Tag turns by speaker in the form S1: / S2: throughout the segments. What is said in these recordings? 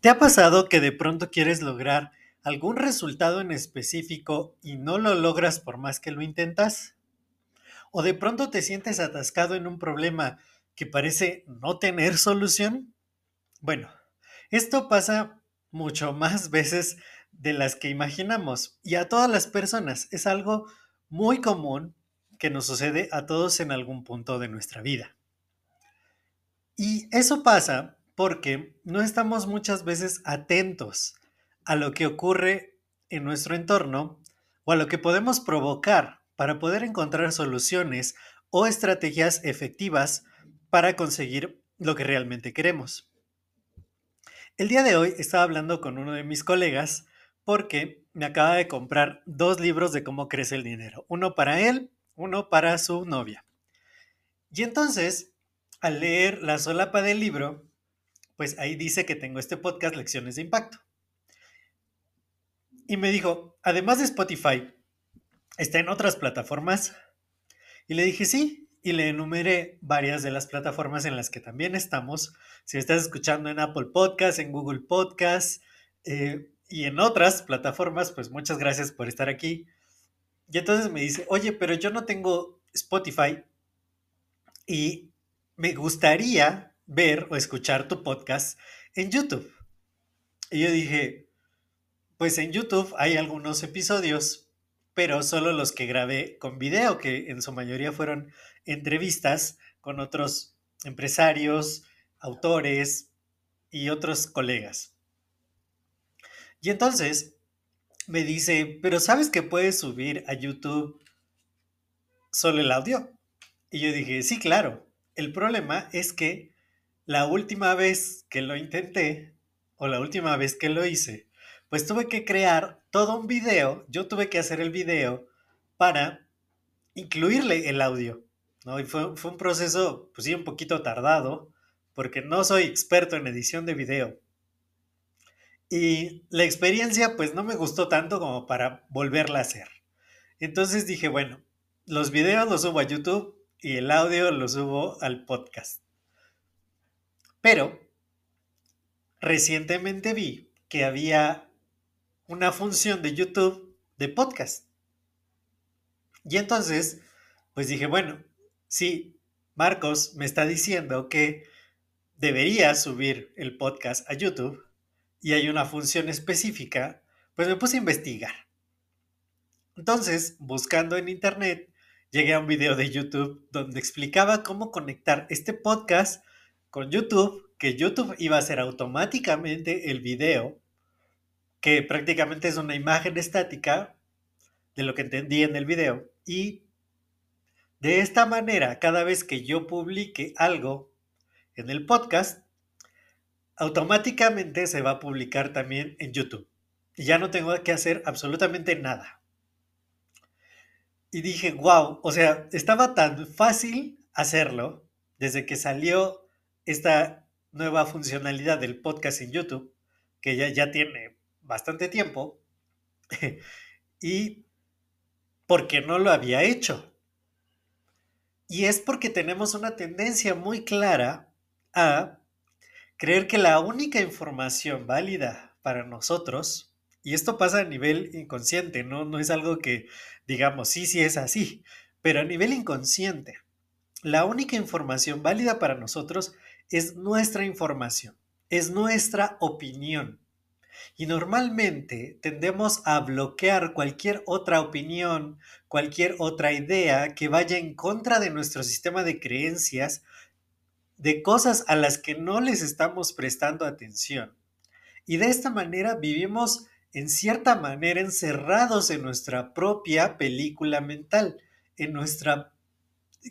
S1: ¿Te ha pasado que de pronto quieres lograr algún resultado en específico y no lo logras por más que lo intentas? ¿O de pronto te sientes atascado en un problema que parece no tener solución? Bueno, esto pasa mucho más veces de las que imaginamos y a todas las personas. Es algo muy común que nos sucede a todos en algún punto de nuestra vida. Y eso pasa porque no estamos muchas veces atentos a lo que ocurre en nuestro entorno o a lo que podemos provocar para poder encontrar soluciones o estrategias efectivas para conseguir lo que realmente queremos. El día de hoy estaba hablando con uno de mis colegas porque me acaba de comprar dos libros de cómo crece el dinero, uno para él, uno para su novia. Y entonces, al leer la solapa del libro, pues ahí dice que tengo este podcast Lecciones de Impacto. Y me dijo, además de Spotify, ¿está en otras plataformas? Y le dije, sí, y le enumeré varias de las plataformas en las que también estamos. Si estás escuchando en Apple Podcast, en Google Podcast eh, y en otras plataformas, pues muchas gracias por estar aquí. Y entonces me dice, oye, pero yo no tengo Spotify y me gustaría ver o escuchar tu podcast en YouTube. Y yo dije, pues en YouTube hay algunos episodios, pero solo los que grabé con video, que en su mayoría fueron entrevistas con otros empresarios, autores y otros colegas. Y entonces me dice, pero ¿sabes que puedes subir a YouTube solo el audio? Y yo dije, sí, claro. El problema es que la última vez que lo intenté, o la última vez que lo hice, pues tuve que crear todo un video, yo tuve que hacer el video para incluirle el audio, ¿no? Y fue, fue un proceso, pues sí, un poquito tardado, porque no soy experto en edición de video. Y la experiencia, pues no me gustó tanto como para volverla a hacer. Entonces dije, bueno, los videos los subo a YouTube y el audio lo subo al podcast. Pero recientemente vi que había una función de YouTube de podcast. Y entonces, pues dije, bueno, si Marcos me está diciendo que debería subir el podcast a YouTube y hay una función específica, pues me puse a investigar. Entonces, buscando en internet, llegué a un video de YouTube donde explicaba cómo conectar este podcast con YouTube, que YouTube iba a hacer automáticamente el video, que prácticamente es una imagen estática de lo que entendí en el video. Y de esta manera, cada vez que yo publique algo en el podcast, automáticamente se va a publicar también en YouTube. Y ya no tengo que hacer absolutamente nada. Y dije, wow, o sea, estaba tan fácil hacerlo desde que salió esta nueva funcionalidad del podcast en YouTube, que ya, ya tiene bastante tiempo, y porque no lo había hecho. Y es porque tenemos una tendencia muy clara a creer que la única información válida para nosotros, y esto pasa a nivel inconsciente, no, no es algo que digamos, sí, sí es así, pero a nivel inconsciente, la única información válida para nosotros es nuestra información, es nuestra opinión. Y normalmente tendemos a bloquear cualquier otra opinión, cualquier otra idea que vaya en contra de nuestro sistema de creencias, de cosas a las que no les estamos prestando atención. Y de esta manera vivimos en cierta manera encerrados en nuestra propia película mental, en nuestra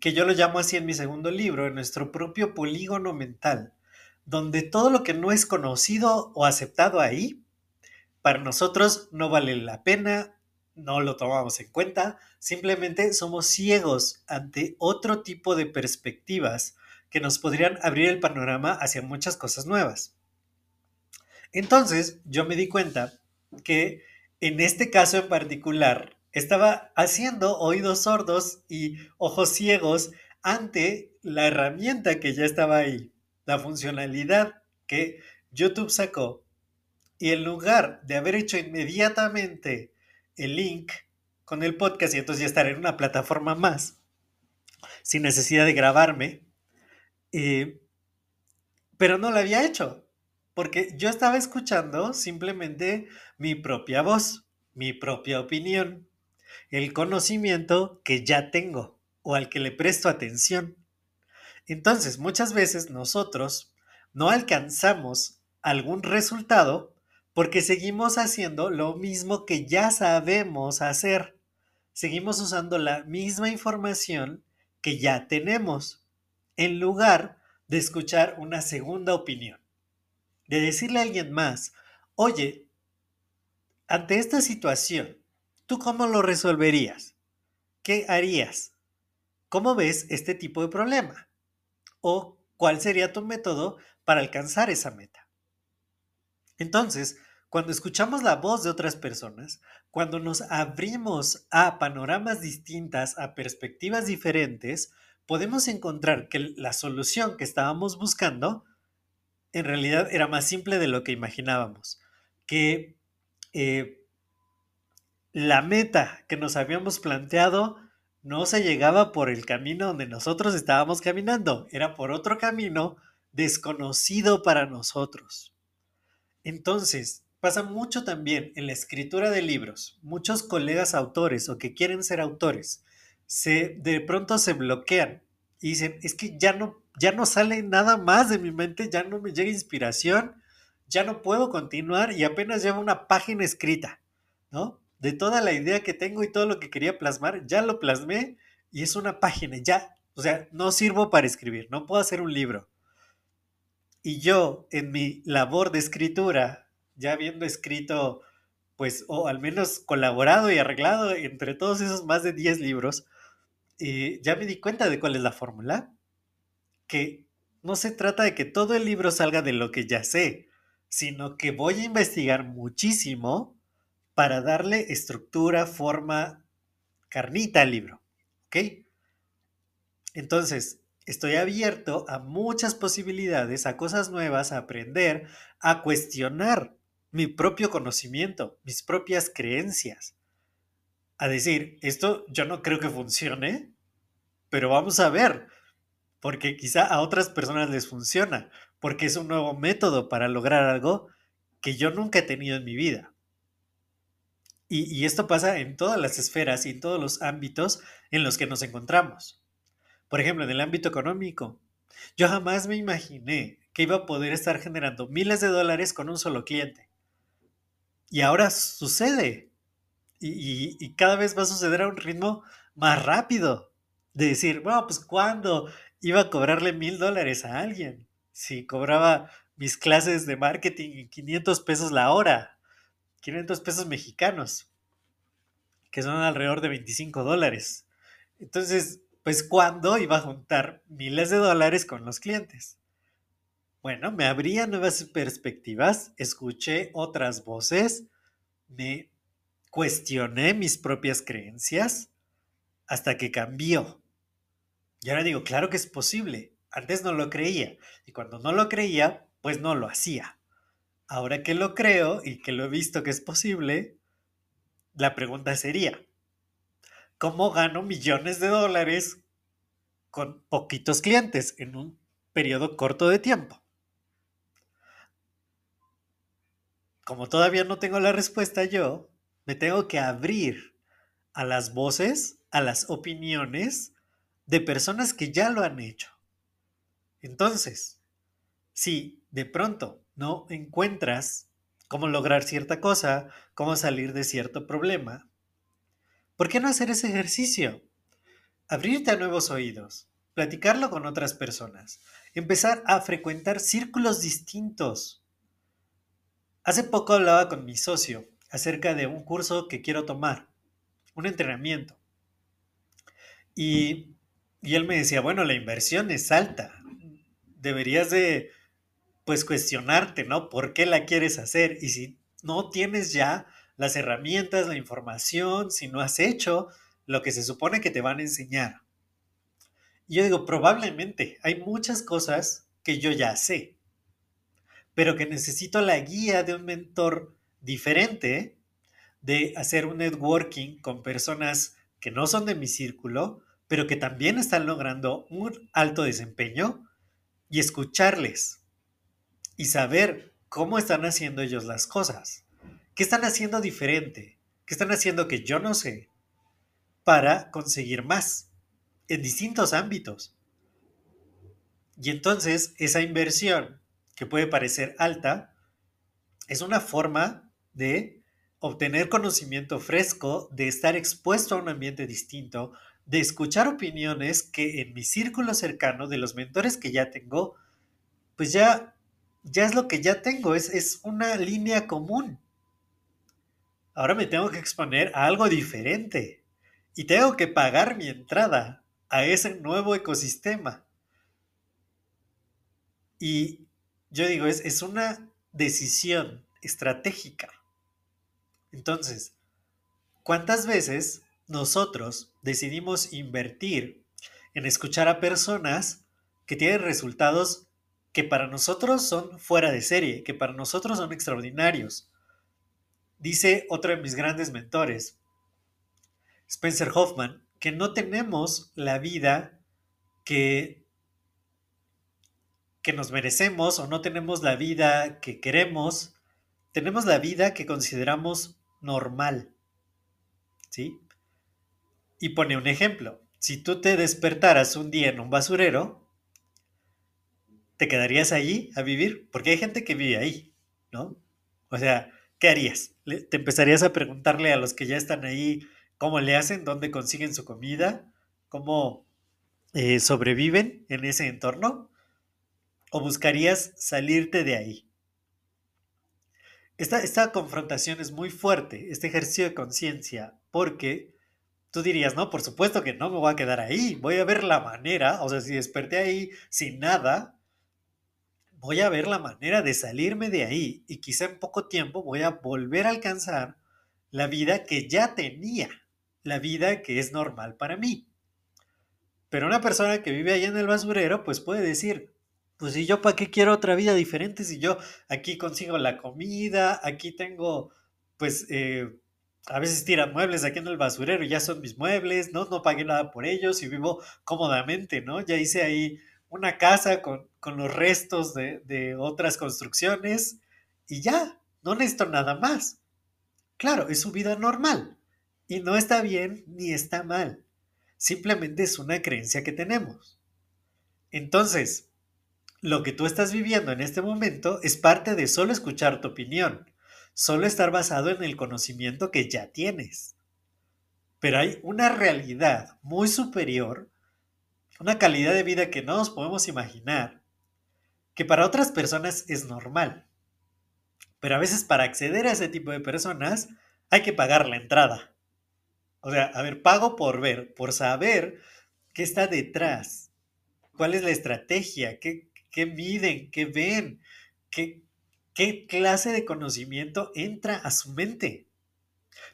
S1: que yo lo llamo así en mi segundo libro, en nuestro propio polígono mental, donde todo lo que no es conocido o aceptado ahí, para nosotros no vale la pena, no lo tomamos en cuenta, simplemente somos ciegos ante otro tipo de perspectivas que nos podrían abrir el panorama hacia muchas cosas nuevas. Entonces yo me di cuenta que en este caso en particular estaba haciendo oídos sordos y ojos ciegos ante la herramienta que ya estaba ahí, la funcionalidad que YouTube sacó. Y en lugar de haber hecho inmediatamente el link con el podcast y entonces ya estar en una plataforma más, sin necesidad de grabarme, eh, pero no lo había hecho, porque yo estaba escuchando simplemente mi propia voz, mi propia opinión, el conocimiento que ya tengo o al que le presto atención. Entonces, muchas veces nosotros no alcanzamos algún resultado porque seguimos haciendo lo mismo que ya sabemos hacer. Seguimos usando la misma información que ya tenemos, en lugar de escuchar una segunda opinión. De decirle a alguien más, oye, ante esta situación, ¿tú cómo lo resolverías? ¿Qué harías? ¿Cómo ves este tipo de problema? ¿O cuál sería tu método para alcanzar esa meta? Entonces, cuando escuchamos la voz de otras personas, cuando nos abrimos a panoramas distintas, a perspectivas diferentes, podemos encontrar que la solución que estábamos buscando en realidad era más simple de lo que imaginábamos. Que eh, la meta que nos habíamos planteado no se llegaba por el camino donde nosotros estábamos caminando, era por otro camino desconocido para nosotros. Entonces, pasa mucho también en la escritura de libros. Muchos colegas autores o que quieren ser autores, se, de pronto se bloquean y dicen, es que ya no, ya no sale nada más de mi mente, ya no me llega inspiración, ya no puedo continuar y apenas llevo una página escrita, ¿no? De toda la idea que tengo y todo lo que quería plasmar, ya lo plasmé y es una página, ya, o sea, no sirvo para escribir, no puedo hacer un libro. Y yo, en mi labor de escritura, ya habiendo escrito, pues, o al menos colaborado y arreglado entre todos esos más de 10 libros, ya me di cuenta de cuál es la fórmula. Que no se trata de que todo el libro salga de lo que ya sé, sino que voy a investigar muchísimo para darle estructura, forma, carnita al libro. ¿Ok? Entonces, estoy abierto a muchas posibilidades, a cosas nuevas, a aprender, a cuestionar mi propio conocimiento, mis propias creencias. A decir, esto yo no creo que funcione, pero vamos a ver, porque quizá a otras personas les funciona, porque es un nuevo método para lograr algo que yo nunca he tenido en mi vida. Y, esto pasa en todas las esferas y en todos los ámbitos en los que nos encontramos. Por ejemplo, en el ámbito económico, yo jamás me imaginé que iba a poder estar generando miles de dólares con un solo cliente. Y ahora sucede. Y, cada vez va a suceder a un ritmo más rápido. De decir, bueno, pues ¿cuándo iba a cobrarle mil dólares a alguien? Si cobraba mis clases de marketing en 500 pesos la hora. 500 pesos mexicanos, que son alrededor de 25 dólares. Entonces, pues, ¿cuándo iba a juntar miles de dólares con los clientes? Bueno, me abría nuevas perspectivas, escuché otras voces, me cuestioné mis propias creencias hasta que cambió. Y ahora digo, claro que es posible. Antes no lo creía. Y cuando no lo creía, pues no lo hacía. Ahora que lo creo y que lo he visto que es posible, la pregunta sería, ¿cómo gano millones de dólares con poquitos clientes en un periodo corto de tiempo? Como todavía no tengo la respuesta yo, me tengo que abrir a las voces, a las opiniones de personas que ya lo han hecho. Entonces, si de pronto no encuentras cómo lograr cierta cosa, cómo salir de cierto problema, ¿por qué no hacer ese ejercicio? abrirte a nuevos oídos, platicarlo con otras personas, empezar a frecuentar círculos distintos. Hace poco hablaba con mi socio acerca de un curso que quiero tomar, un entrenamiento. Y, y él me decía, bueno, la inversión es alta. Deberías de, pues, cuestionarte, ¿no? ¿Por qué la quieres hacer? Y si no tienes ya las herramientas, la información, si no has hecho lo que se supone que te van a enseñar. Y yo digo, probablemente hay muchas cosas que yo ya sé, pero que necesito la guía de un mentor diferente, de hacer un networking con personas que no son de mi círculo, pero que también están logrando un alto desempeño y escucharles y saber cómo están haciendo ellos las cosas. ¿Qué están haciendo diferente? ¿Qué están haciendo que yo no sé? Para conseguir más en distintos ámbitos. Y entonces esa inversión, que puede parecer alta, es una forma de obtener conocimiento fresco, de estar expuesto a un ambiente distinto, de escuchar opiniones que en mi círculo cercano de los mentores que ya tengo, pues ya, ya es lo que ya tengo, es, es una línea común. Ahora me tengo que exponer a algo diferente y tengo que pagar mi entrada a ese nuevo ecosistema. Y yo digo, es, es una decisión estratégica. Entonces, ¿cuántas veces nosotros decidimos invertir en escuchar a personas que tienen resultados que para nosotros son fuera de serie, que para nosotros son extraordinarios? Dice otro de mis grandes mentores, Spencer Hoffman, que no tenemos la vida que, que nos merecemos o no tenemos la vida que queremos, tenemos la vida que consideramos normal. ¿Sí? Y pone un ejemplo. Si tú te despertaras un día en un basurero, ¿te quedarías allí a vivir? Porque hay gente que vive ahí, ¿no? O sea, ¿qué harías? ¿Te empezarías a preguntarle a los que ya están ahí cómo le hacen, dónde consiguen su comida, cómo eh, sobreviven en ese entorno, o buscarías salirte de ahí. Esta, esta confrontación es muy fuerte, este ejercicio de conciencia, porque tú dirías, no, por supuesto que no me voy a quedar ahí, voy a ver la manera, o sea, si desperté ahí sin nada, voy a ver la manera de salirme de ahí y quizá en poco tiempo voy a volver a alcanzar la vida que ya tenía la vida que es normal para mí. Pero una persona que vive allá en el basurero, pues puede decir, pues si yo para qué quiero otra vida diferente, si yo aquí consigo la comida, aquí tengo, pues, eh, a veces tiran muebles aquí en el basurero ya son mis muebles, ¿no? No pagué nada por ellos y vivo cómodamente, ¿no? Ya hice ahí una casa con, con los restos de, de otras construcciones y ya, no necesito nada más. Claro, es su vida normal. Y no está bien ni está mal. Simplemente es una creencia que tenemos. Entonces, lo que tú estás viviendo en este momento es parte de solo escuchar tu opinión, solo estar basado en el conocimiento que ya tienes. Pero hay una realidad muy superior, una calidad de vida que no nos podemos imaginar, que para otras personas es normal. Pero a veces para acceder a ese tipo de personas hay que pagar la entrada. O sea, a ver, pago por ver, por saber qué está detrás, cuál es la estrategia, qué, qué miden, qué ven, qué, qué clase de conocimiento entra a su mente.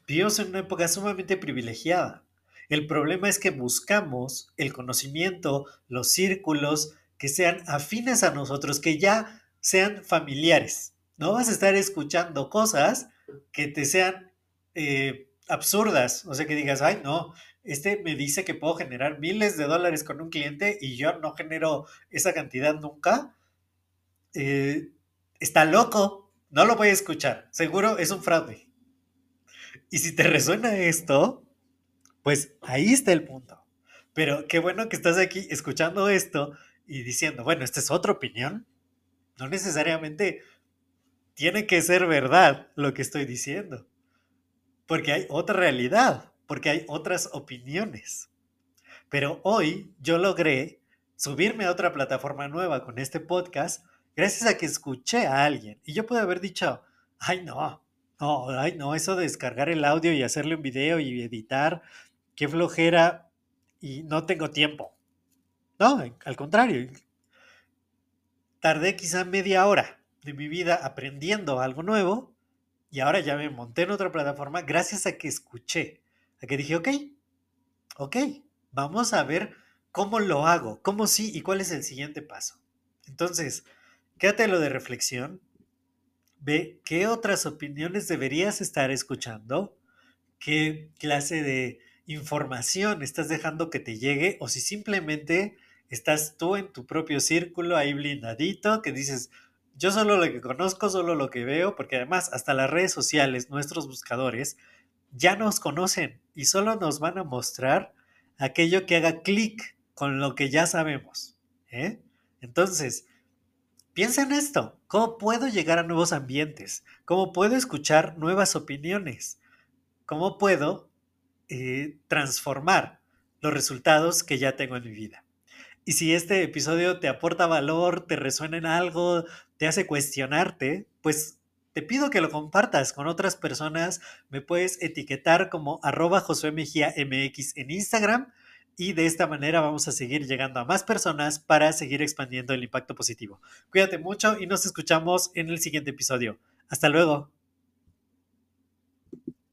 S1: Vivimos en una época sumamente privilegiada. El problema es que buscamos el conocimiento, los círculos que sean afines a nosotros, que ya sean familiares. No vas a estar escuchando cosas que te sean eh, absurdas. O sea, que digas, ay, no, este me dice que puedo generar miles de dólares con un cliente y yo no genero esa cantidad nunca. Eh, está loco, no lo voy a escuchar. Seguro es un fraude. Y si te resuena esto, pues ahí está el punto. Pero qué bueno que estás aquí escuchando esto y diciendo, bueno, esta es otra opinión. No necesariamente tiene que ser verdad lo que estoy diciendo. Porque hay otra realidad, porque hay otras opiniones. Pero hoy yo logré subirme a otra plataforma nueva con este podcast gracias a que escuché a alguien. Y yo pude haber dicho, ay no, no, ay no, eso de descargar el audio y hacerle un video y editar, qué flojera y no tengo tiempo. No, al contrario, tardé quizá media hora de mi vida aprendiendo algo nuevo y ahora ya me monté en otra plataforma gracias a que escuché, a que dije, ok, ok, vamos a ver cómo lo hago, cómo sí y cuál es el siguiente paso. Entonces, quédate lo de reflexión, ve qué otras opiniones deberías estar escuchando, qué clase de información estás dejando que te llegue o si simplemente estás tú en tu propio círculo ahí blindadito que dices, yo solo lo que conozco, solo lo que veo, porque además hasta las redes sociales, nuestros buscadores, ya nos conocen y solo nos van a mostrar aquello que haga clic con lo que ya sabemos. ¿eh? Entonces, piensa en esto. ¿Cómo puedo llegar a nuevos ambientes? ¿Cómo puedo escuchar nuevas opiniones? ¿Cómo puedo eh, transformar los resultados que ya tengo en mi vida? Y si este episodio te aporta valor, te resuena en algo, te hace cuestionarte, pues te pido que lo compartas con otras personas. Me puedes etiquetar como arroba Josué Mejía MX en Instagram y de esta manera vamos a seguir llegando a más personas para seguir expandiendo el impacto positivo. Cuídate mucho y nos escuchamos en el siguiente episodio. Hasta luego.